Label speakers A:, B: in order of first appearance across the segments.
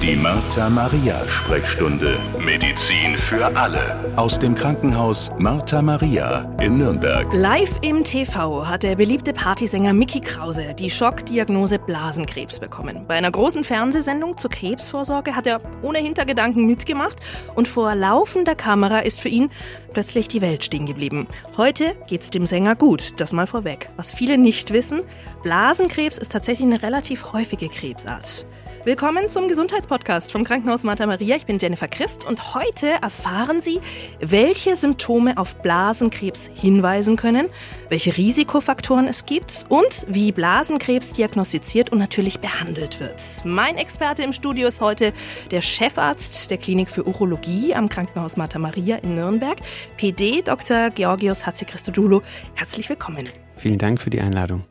A: Die Martha Maria Sprechstunde. Medizin für alle. Aus dem Krankenhaus Martha Maria in Nürnberg.
B: Live im TV hat der beliebte Partysänger Mickey Krause die Schockdiagnose Blasenkrebs bekommen. Bei einer großen Fernsehsendung zur Krebsvorsorge hat er ohne Hintergedanken mitgemacht und vor laufender Kamera ist für ihn plötzlich die Welt stehen geblieben. Heute geht's dem Sänger gut, das mal vorweg. Was viele nicht wissen, Blasenkrebs ist tatsächlich eine relativ häufige Krebsart. Willkommen zum Gesundheitspodcast vom Krankenhaus Martha Maria. Ich bin Jennifer Christ und heute erfahren Sie, welche Symptome auf Blasenkrebs hinweisen können, welche Risikofaktoren es gibt und wie Blasenkrebs diagnostiziert und natürlich behandelt wird. Mein Experte im Studio ist heute der Chefarzt der Klinik für Urologie am Krankenhaus Martha Maria in Nürnberg, PD Dr. Georgios Hatzichristodoulou. Herzlich willkommen.
C: Vielen Dank für die Einladung.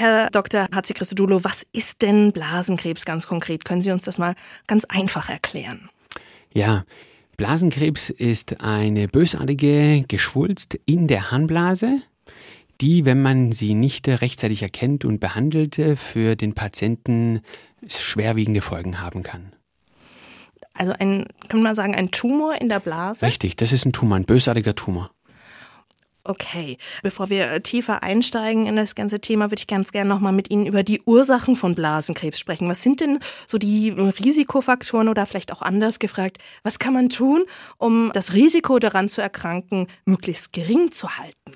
B: Herr Dr. Hatzichristodoulou, was ist denn Blasenkrebs ganz konkret? Können Sie uns das mal ganz einfach erklären?
C: Ja, Blasenkrebs ist eine bösartige Geschwulst in der Harnblase, die, wenn man sie nicht rechtzeitig erkennt und behandelt, für den Patienten schwerwiegende Folgen haben kann.
B: Also ein, kann man sagen, ein Tumor in der Blase?
C: Richtig, das ist ein Tumor, ein bösartiger Tumor.
B: Okay, bevor wir tiefer einsteigen in das ganze Thema, würde ich ganz gerne nochmal mit Ihnen über die Ursachen von Blasenkrebs sprechen. Was sind denn so die Risikofaktoren oder vielleicht auch anders gefragt, was kann man tun, um das Risiko daran zu erkranken möglichst gering zu halten?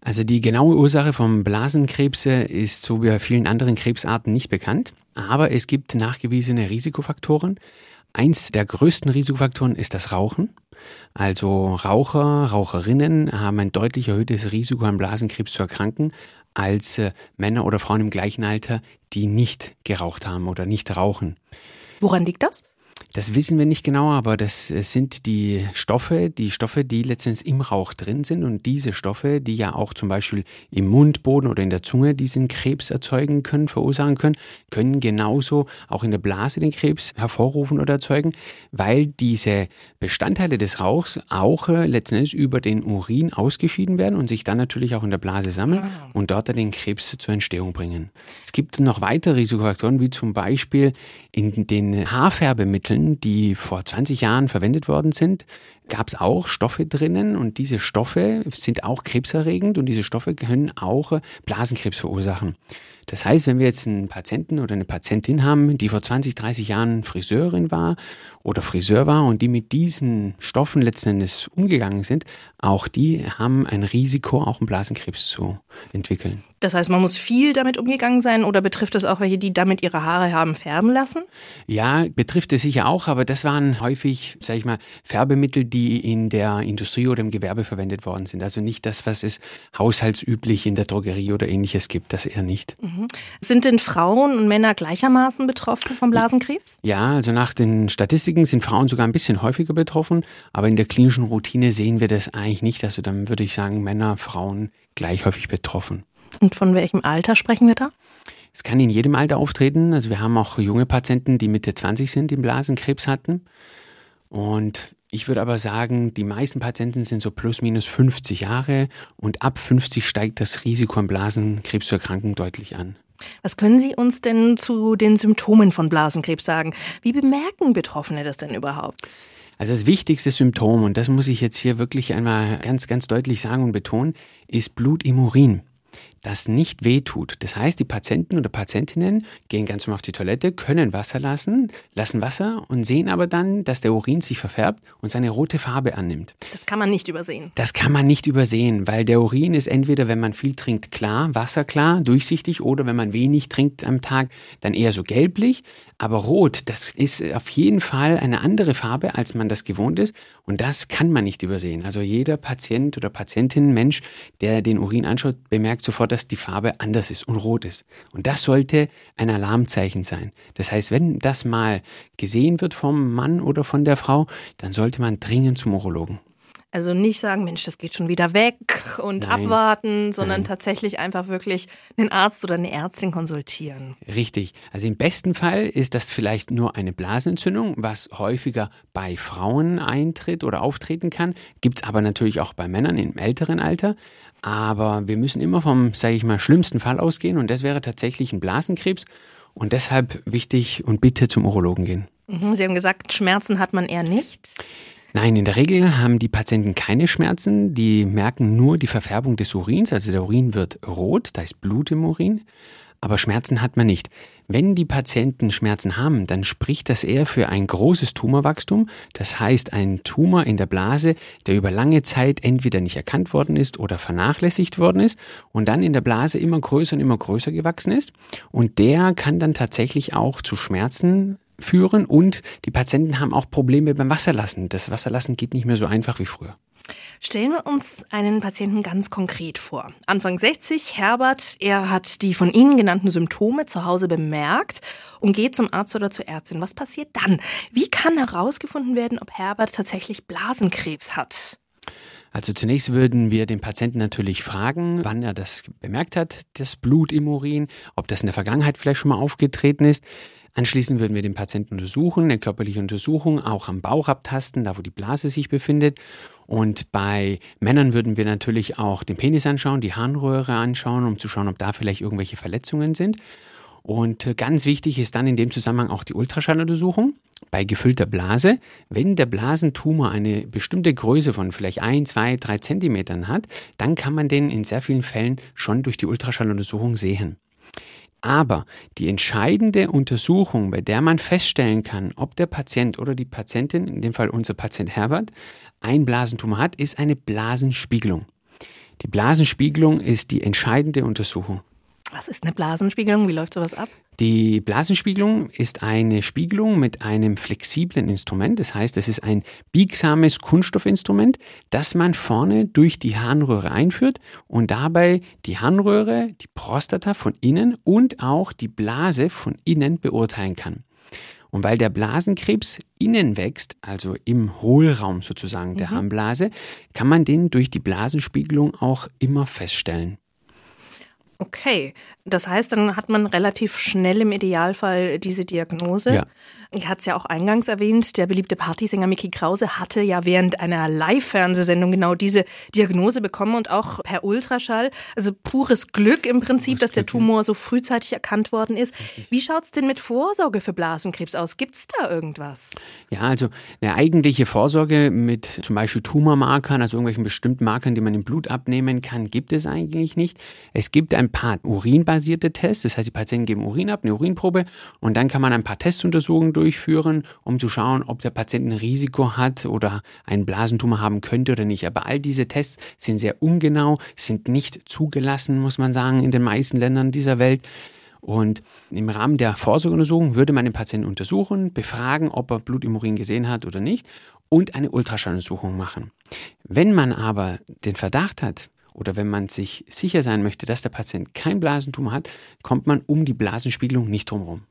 C: Also die genaue Ursache vom Blasenkrebs ist so wie bei vielen anderen Krebsarten nicht bekannt, aber es gibt nachgewiesene Risikofaktoren. Eins der größten Risikofaktoren ist das Rauchen. Also Raucher, Raucherinnen haben ein deutlich erhöhtes Risiko an Blasenkrebs zu erkranken als äh, Männer oder Frauen im gleichen Alter, die nicht geraucht haben oder nicht rauchen.
B: Woran liegt das?
C: Das wissen wir nicht genau, aber das äh, sind die Stoffe, die Stoffe, die letztendlich im Rauch drin sind und diese Stoffe, die ja auch zum Beispiel im Mundboden oder in der Zunge diesen Krebs erzeugen können, verursachen können, können genauso auch in der Blase den Krebs hervorrufen oder erzeugen, weil diese Bestandteile des Rauchs auch äh, letztendlich über den Urin ausgeschieden werden und sich dann natürlich auch in der Blase sammeln ah. und dort dann den Krebs zur Entstehung bringen. Es gibt noch weitere Risikofaktoren, wie zum Beispiel in den Haarfärbemitteln, die vor 20 Jahren verwendet worden sind, gab es auch Stoffe drinnen und diese Stoffe sind auch krebserregend und diese Stoffe können auch Blasenkrebs verursachen. Das heißt, wenn wir jetzt einen Patienten oder eine Patientin haben, die vor 20, 30 Jahren Friseurin war oder Friseur war und die mit diesen Stoffen letzten Endes umgegangen sind, auch die haben ein Risiko, auch einen Blasenkrebs zu entwickeln.
B: Das heißt, man muss viel damit umgegangen sein oder betrifft es auch welche, die damit ihre Haare haben färben lassen?
C: Ja, betrifft es sicher auch, aber das waren häufig, sag ich mal, Färbemittel, die in der Industrie oder im Gewerbe verwendet worden sind. Also nicht das, was es haushaltsüblich in der Drogerie oder ähnliches gibt, das eher nicht.
B: Mhm. Sind denn Frauen und Männer gleichermaßen betroffen vom Blasenkrebs?
C: Ja, also nach den Statistiken sind Frauen sogar ein bisschen häufiger betroffen, aber in der klinischen Routine sehen wir das eigentlich nicht. Also dann würde ich sagen, Männer, Frauen gleich häufig betroffen.
B: Und von welchem Alter sprechen wir da?
C: Es kann in jedem Alter auftreten. Also wir haben auch junge Patienten, die Mitte 20 sind, die Blasenkrebs hatten. Und ich würde aber sagen, die meisten Patienten sind so plus minus 50 Jahre und ab 50 steigt das Risiko an Blasenkrebs zu erkranken deutlich an.
B: Was können Sie uns denn zu den Symptomen von Blasenkrebs sagen? Wie bemerken Betroffene das denn überhaupt?
C: Also das wichtigste Symptom, und das muss ich jetzt hier wirklich einmal ganz, ganz deutlich sagen und betonen, ist Blut im Urin das nicht wehtut. Das heißt, die Patienten oder Patientinnen gehen ganz normal auf die Toilette, können Wasser lassen, lassen Wasser und sehen aber dann, dass der Urin sich verfärbt und seine rote Farbe annimmt.
B: Das kann man nicht übersehen.
C: Das kann man nicht übersehen, weil der Urin ist entweder, wenn man viel trinkt, klar, wasserklar, durchsichtig oder wenn man wenig trinkt am Tag, dann eher so gelblich. Aber rot, das ist auf jeden Fall eine andere Farbe, als man das gewohnt ist und das kann man nicht übersehen. Also jeder Patient oder Patientin, Mensch, der den Urin anschaut, bemerkt sofort, dass die Farbe anders ist und rot ist. Und das sollte ein Alarmzeichen sein. Das heißt, wenn das mal gesehen wird vom Mann oder von der Frau, dann sollte man dringend zum Urologen.
B: Also nicht sagen, Mensch, das geht schon wieder weg und Nein. abwarten, sondern Nein. tatsächlich einfach wirklich einen Arzt oder eine Ärztin konsultieren.
C: Richtig. Also im besten Fall ist das vielleicht nur eine Blasenentzündung, was häufiger bei Frauen eintritt oder auftreten kann. Gibt es aber natürlich auch bei Männern im älteren Alter. Aber wir müssen immer vom, sage ich mal, schlimmsten Fall ausgehen und das wäre tatsächlich ein Blasenkrebs. Und deshalb wichtig und bitte zum Urologen gehen.
B: Mhm, Sie haben gesagt, Schmerzen hat man eher nicht.
C: Nein, in der Regel haben die Patienten keine Schmerzen. Die merken nur die Verfärbung des Urins. Also der Urin wird rot, da ist Blut im Urin. Aber Schmerzen hat man nicht. Wenn die Patienten Schmerzen haben, dann spricht das eher für ein großes Tumorwachstum. Das heißt, ein Tumor in der Blase, der über lange Zeit entweder nicht erkannt worden ist oder vernachlässigt worden ist und dann in der Blase immer größer und immer größer gewachsen ist. Und der kann dann tatsächlich auch zu Schmerzen führen und die Patienten haben auch Probleme beim Wasserlassen. Das Wasserlassen geht nicht mehr so einfach wie früher.
B: Stellen wir uns einen Patienten ganz konkret vor. Anfang 60, Herbert, er hat die von Ihnen genannten Symptome zu Hause bemerkt und geht zum Arzt oder zur Ärztin. Was passiert dann? Wie kann herausgefunden werden, ob Herbert tatsächlich Blasenkrebs hat?
C: Also zunächst würden wir den Patienten natürlich fragen, wann er das bemerkt hat, das Blut im Urin, ob das in der Vergangenheit vielleicht schon mal aufgetreten ist. Anschließend würden wir den Patienten untersuchen, eine körperliche Untersuchung, auch am Bauch abtasten, da wo die Blase sich befindet. Und bei Männern würden wir natürlich auch den Penis anschauen, die Harnröhre anschauen, um zu schauen, ob da vielleicht irgendwelche Verletzungen sind. Und ganz wichtig ist dann in dem Zusammenhang auch die Ultraschalluntersuchung bei gefüllter Blase. Wenn der Blasentumor eine bestimmte Größe von vielleicht ein, zwei, drei Zentimetern hat, dann kann man den in sehr vielen Fällen schon durch die Ultraschalluntersuchung sehen. Aber die entscheidende Untersuchung, bei der man feststellen kann, ob der Patient oder die Patientin, in dem Fall unser Patient Herbert, ein Blasentumor hat, ist eine Blasenspiegelung. Die Blasenspiegelung ist die entscheidende Untersuchung.
B: Was ist eine Blasenspiegelung? Wie läuft sowas ab?
C: Die Blasenspiegelung ist eine Spiegelung mit einem flexiblen Instrument. Das heißt, es ist ein biegsames Kunststoffinstrument, das man vorne durch die Harnröhre einführt und dabei die Harnröhre, die Prostata von innen und auch die Blase von innen beurteilen kann. Und weil der Blasenkrebs innen wächst, also im Hohlraum sozusagen der mhm. Harnblase, kann man den durch die Blasenspiegelung auch immer feststellen.
B: Okay, das heißt, dann hat man relativ schnell im Idealfall diese Diagnose. Ja. Ich hatte es ja auch eingangs erwähnt, der beliebte Partysänger Mickey Krause hatte ja während einer Live-Fernsehsendung genau diese Diagnose bekommen und auch per Ultraschall. Also pures Glück im Prinzip, dass der Tumor so frühzeitig erkannt worden ist. Wie schaut es denn mit Vorsorge für Blasenkrebs aus? Gibt es da irgendwas?
C: Ja, also eine eigentliche Vorsorge mit zum Beispiel Tumormarkern, also irgendwelchen bestimmten Markern, die man im Blut abnehmen kann, gibt es eigentlich nicht. Es gibt ein paar urinbasierte Tests, das heißt, die Patienten geben Urin ab, eine Urinprobe und dann kann man ein paar Testuntersuchungen durchführen, um zu schauen, ob der Patient ein Risiko hat oder einen Blasentumor haben könnte oder nicht. Aber all diese Tests sind sehr ungenau, sind nicht zugelassen, muss man sagen, in den meisten Ländern dieser Welt. Und im Rahmen der Vorsorgeuntersuchung würde man den Patienten untersuchen, befragen, ob er Blut im Urin gesehen hat oder nicht und eine Ultraschalluntersuchung machen. Wenn man aber den Verdacht hat, oder wenn man sich sicher sein möchte, dass der Patient kein Blasentumor hat, kommt man um die Blasenspiegelung nicht drumherum.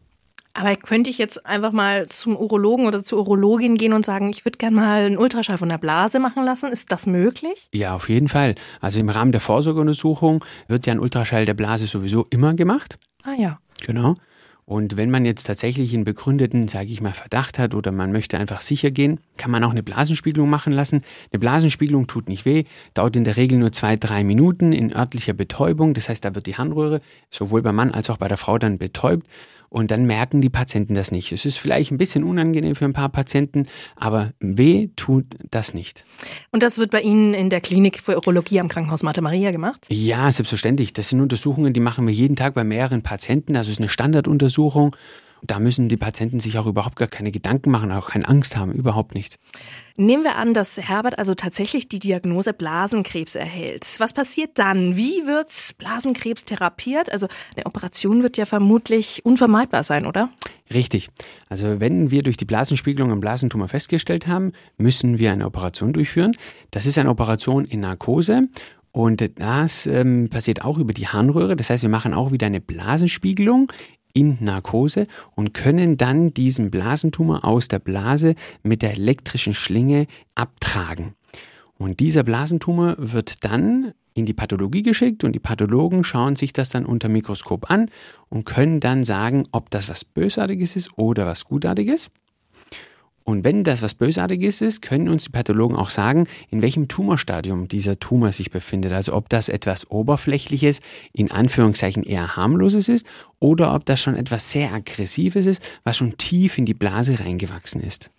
B: Aber könnte ich jetzt einfach mal zum Urologen oder zur Urologin gehen und sagen, ich würde gerne mal einen Ultraschall von der Blase machen lassen? Ist das möglich?
C: Ja, auf jeden Fall. Also im Rahmen der Vorsorgeuntersuchung wird ja ein Ultraschall der Blase sowieso immer gemacht.
B: Ah ja.
C: Genau. Und wenn man jetzt tatsächlich einen begründeten, sage ich mal, Verdacht hat oder man möchte einfach sicher gehen, kann man auch eine Blasenspiegelung machen lassen. Eine Blasenspiegelung tut nicht weh, dauert in der Regel nur zwei, drei Minuten in örtlicher Betäubung. Das heißt, da wird die Harnröhre sowohl beim Mann als auch bei der Frau dann betäubt. Und dann merken die Patienten das nicht. Es ist vielleicht ein bisschen unangenehm für ein paar Patienten, aber weh tut das nicht.
B: Und das wird bei Ihnen in der Klinik für Urologie am Krankenhaus Martha Maria gemacht?
C: Ja, selbstverständlich. Das sind Untersuchungen, die machen wir jeden Tag bei mehreren Patienten. Also es ist eine Standarduntersuchung. Da müssen die Patienten sich auch überhaupt gar keine Gedanken machen, auch keine Angst haben, überhaupt nicht.
B: Nehmen wir an, dass Herbert also tatsächlich die Diagnose Blasenkrebs erhält. Was passiert dann? Wie wird Blasenkrebs therapiert? Also eine Operation wird ja vermutlich unvermeidbar sein, oder?
C: Richtig. Also wenn wir durch die Blasenspiegelung einen Blasentumor festgestellt haben, müssen wir eine Operation durchführen. Das ist eine Operation in Narkose und das ähm, passiert auch über die Harnröhre. Das heißt, wir machen auch wieder eine Blasenspiegelung in Narkose und können dann diesen Blasentumor aus der Blase mit der elektrischen Schlinge abtragen. Und dieser Blasentumor wird dann in die Pathologie geschickt und die Pathologen schauen sich das dann unter Mikroskop an und können dann sagen, ob das was Bösartiges ist oder was Gutartiges. Und wenn das was Bösartiges ist, können uns die Pathologen auch sagen, in welchem Tumorstadium dieser Tumor sich befindet. Also ob das etwas Oberflächliches, in Anführungszeichen eher harmloses ist, oder ob das schon etwas sehr Aggressives ist, was schon tief in die Blase reingewachsen ist.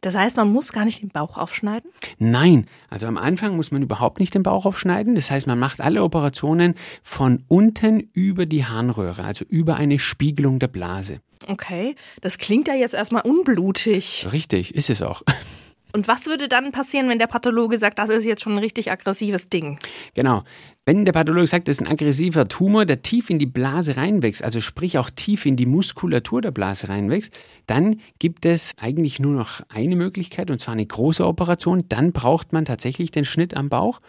B: Das heißt, man muss gar nicht den Bauch aufschneiden?
C: Nein, also am Anfang muss man überhaupt nicht den Bauch aufschneiden. Das heißt, man macht alle Operationen von unten über die Harnröhre, also über eine Spiegelung der Blase.
B: Okay, das klingt ja jetzt erstmal unblutig.
C: Richtig, ist es auch.
B: Und was würde dann passieren, wenn der Pathologe sagt, das ist jetzt schon ein richtig aggressives Ding?
C: Genau. Wenn der Pathologe sagt, das ist ein aggressiver Tumor, der tief in die Blase reinwächst, also sprich auch tief in die Muskulatur der Blase reinwächst, dann gibt es eigentlich nur noch eine Möglichkeit, und zwar eine große Operation. Dann braucht man tatsächlich den Schnitt am Bauch.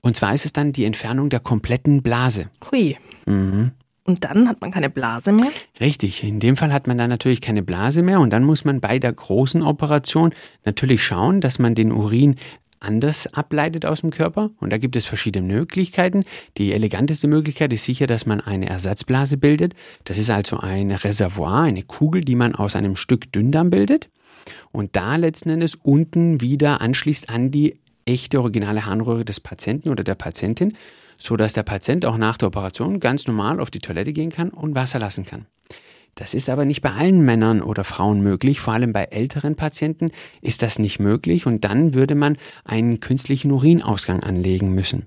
C: Und zwar ist es dann die Entfernung der kompletten Blase.
B: Hui. Mhm. Und dann hat man keine Blase mehr?
C: Richtig, in dem Fall hat man dann natürlich keine Blase mehr und dann muss man bei der großen Operation natürlich schauen, dass man den Urin anders ableitet aus dem Körper. Und da gibt es verschiedene Möglichkeiten. Die eleganteste Möglichkeit ist sicher, dass man eine Ersatzblase bildet. Das ist also ein Reservoir, eine Kugel, die man aus einem Stück Dünndarm bildet. Und da letzten Endes unten wieder anschließt an die echte originale Harnröhre des Patienten oder der Patientin so dass der Patient auch nach der Operation ganz normal auf die Toilette gehen kann und Wasser lassen kann. Das ist aber nicht bei allen Männern oder Frauen möglich. Vor allem bei älteren Patienten ist das nicht möglich und dann würde man einen künstlichen Urinausgang anlegen müssen.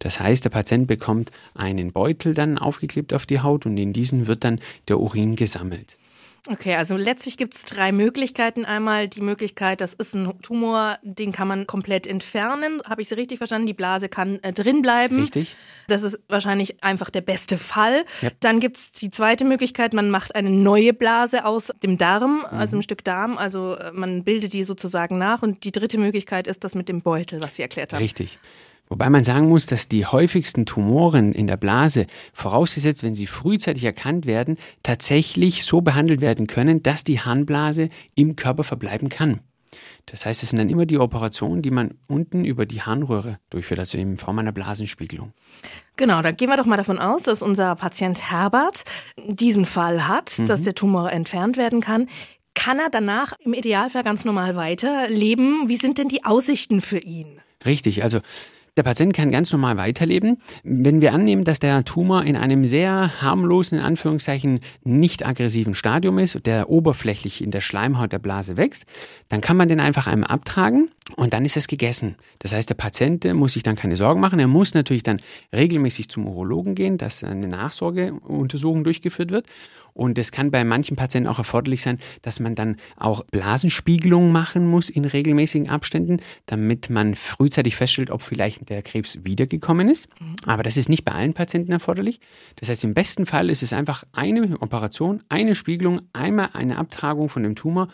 C: Das heißt, der Patient bekommt einen Beutel dann aufgeklebt auf die Haut und in diesen wird dann der Urin gesammelt.
B: Okay, also letztlich gibt es drei Möglichkeiten. Einmal die Möglichkeit, das ist ein Tumor, den kann man komplett entfernen. Habe ich Sie richtig verstanden? Die Blase kann äh, drin bleiben.
C: Richtig.
B: Das ist wahrscheinlich einfach der beste Fall. Ja. Dann gibt es die zweite Möglichkeit, man macht eine neue Blase aus dem Darm, mhm. also ein Stück Darm. Also äh, man bildet die sozusagen nach. Und die dritte Möglichkeit ist das mit dem Beutel, was Sie erklärt haben.
C: Richtig. Wobei man sagen muss, dass die häufigsten Tumoren in der Blase, vorausgesetzt, wenn sie frühzeitig erkannt werden, tatsächlich so behandelt werden können, dass die Harnblase im Körper verbleiben kann. Das heißt, es sind dann immer die Operationen, die man unten über die Harnröhre durchführt, also in Form einer Blasenspiegelung.
B: Genau, dann gehen wir doch mal davon aus, dass unser Patient Herbert diesen Fall hat, mhm. dass der Tumor entfernt werden kann. Kann er danach im Idealfall ganz normal weiterleben? Wie sind denn die Aussichten für ihn?
C: Richtig, also der Patient kann ganz normal weiterleben. Wenn wir annehmen, dass der Tumor in einem sehr harmlosen, in Anführungszeichen nicht aggressiven Stadium ist, der oberflächlich in der Schleimhaut der Blase wächst, dann kann man den einfach einmal abtragen und dann ist es gegessen. Das heißt, der Patient muss sich dann keine Sorgen machen. Er muss natürlich dann regelmäßig zum Urologen gehen, dass eine Nachsorgeuntersuchung durchgeführt wird. Und es kann bei manchen Patienten auch erforderlich sein, dass man dann auch Blasenspiegelung machen muss in regelmäßigen Abständen, damit man frühzeitig feststellt, ob vielleicht der Krebs wiedergekommen ist. Mhm. Aber das ist nicht bei allen Patienten erforderlich. Das heißt, im besten Fall ist es einfach eine Operation, eine Spiegelung, einmal eine Abtragung von dem Tumor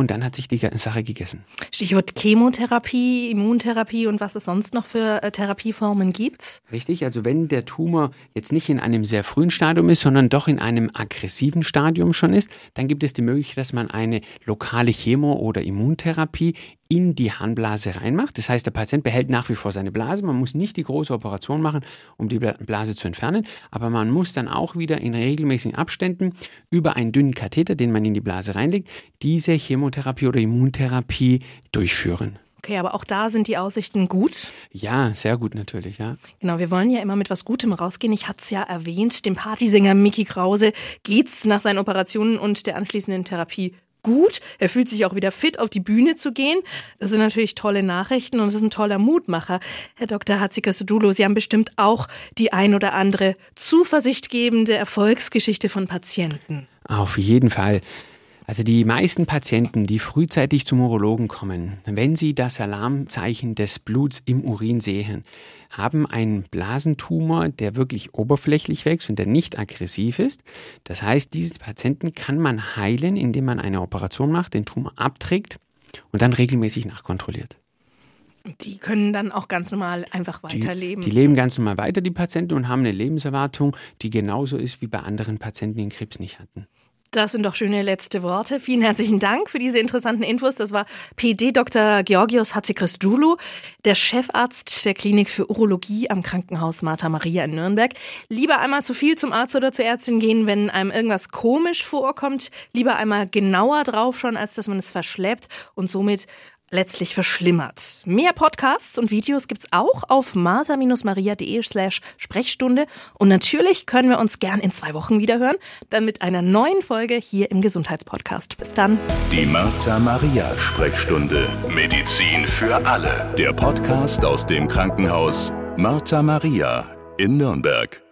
C: und dann hat sich die Sache gegessen.
B: Stichwort Chemotherapie, Immuntherapie und was es sonst noch für äh, Therapieformen gibt?
C: Richtig, also wenn der Tumor jetzt nicht in einem sehr frühen Stadium ist, sondern doch in einem aggressiven Stadium schon ist, dann gibt es die Möglichkeit, dass man eine lokale Chemo- oder Immuntherapie in die Harnblase reinmacht. Das heißt, der Patient behält nach wie vor seine Blase. Man muss nicht die große Operation machen, um die Blase zu entfernen, aber man muss dann auch wieder in regelmäßigen Abständen über einen dünnen Katheter, den man in die Blase reinlegt, diese Chemotherapie oder Immuntherapie durchführen.
B: Okay, aber auch da sind die Aussichten gut?
C: Ja, sehr gut natürlich, ja.
B: Genau, wir wollen ja immer mit was Gutem rausgehen. Ich hatte es ja erwähnt, dem Partysänger Mickey Krause geht's nach seinen Operationen und der anschließenden Therapie gut. Er fühlt sich auch wieder fit, auf die Bühne zu gehen. Das sind natürlich tolle Nachrichten und es ist ein toller Mutmacher. Herr Dr. Hatzika-Sudulo, Sie haben bestimmt auch die ein oder andere zuversichtgebende Erfolgsgeschichte von Patienten.
C: Auf jeden Fall. Also die meisten Patienten, die frühzeitig zum Urologen kommen, wenn sie das Alarmzeichen des Bluts im Urin sehen, haben einen Blasentumor, der wirklich oberflächlich wächst und der nicht aggressiv ist. Das heißt, diese Patienten kann man heilen, indem man eine Operation macht, den Tumor abträgt und dann regelmäßig nachkontrolliert.
B: Die können dann auch ganz normal einfach weiterleben.
C: Die, die, leben ganz normal weiter, die Patienten, und haben eine Lebenserwartung, die genauso ist wie bei anderen Patienten, die den Krebs nicht hatten.
B: Das sind doch schöne letzte Worte. Vielen herzlichen Dank für diese interessanten Infos. Das war PD Dr. Georgios Hatzikrisdoulou, der Chefarzt der Klinik für Urologie am Krankenhaus Martha Maria in Nürnberg. Lieber einmal zu viel zum Arzt oder zur Ärztin gehen, wenn einem irgendwas komisch vorkommt. Lieber einmal genauer draufschauen, als dass man es verschleppt und somit letztlich verschlimmert. Mehr Podcasts und Videos gibt's auch auf martha-maria.de slash Sprechstunde. Und natürlich können wir uns gern in zwei Wochen wieder hören, dann mit einer neuen Folge hier im Gesundheitspodcast. Bis dann.
A: Die Martha-Maria Sprechstunde. Medizin für alle. Der Podcast aus dem Krankenhaus Martha Maria in Nürnberg.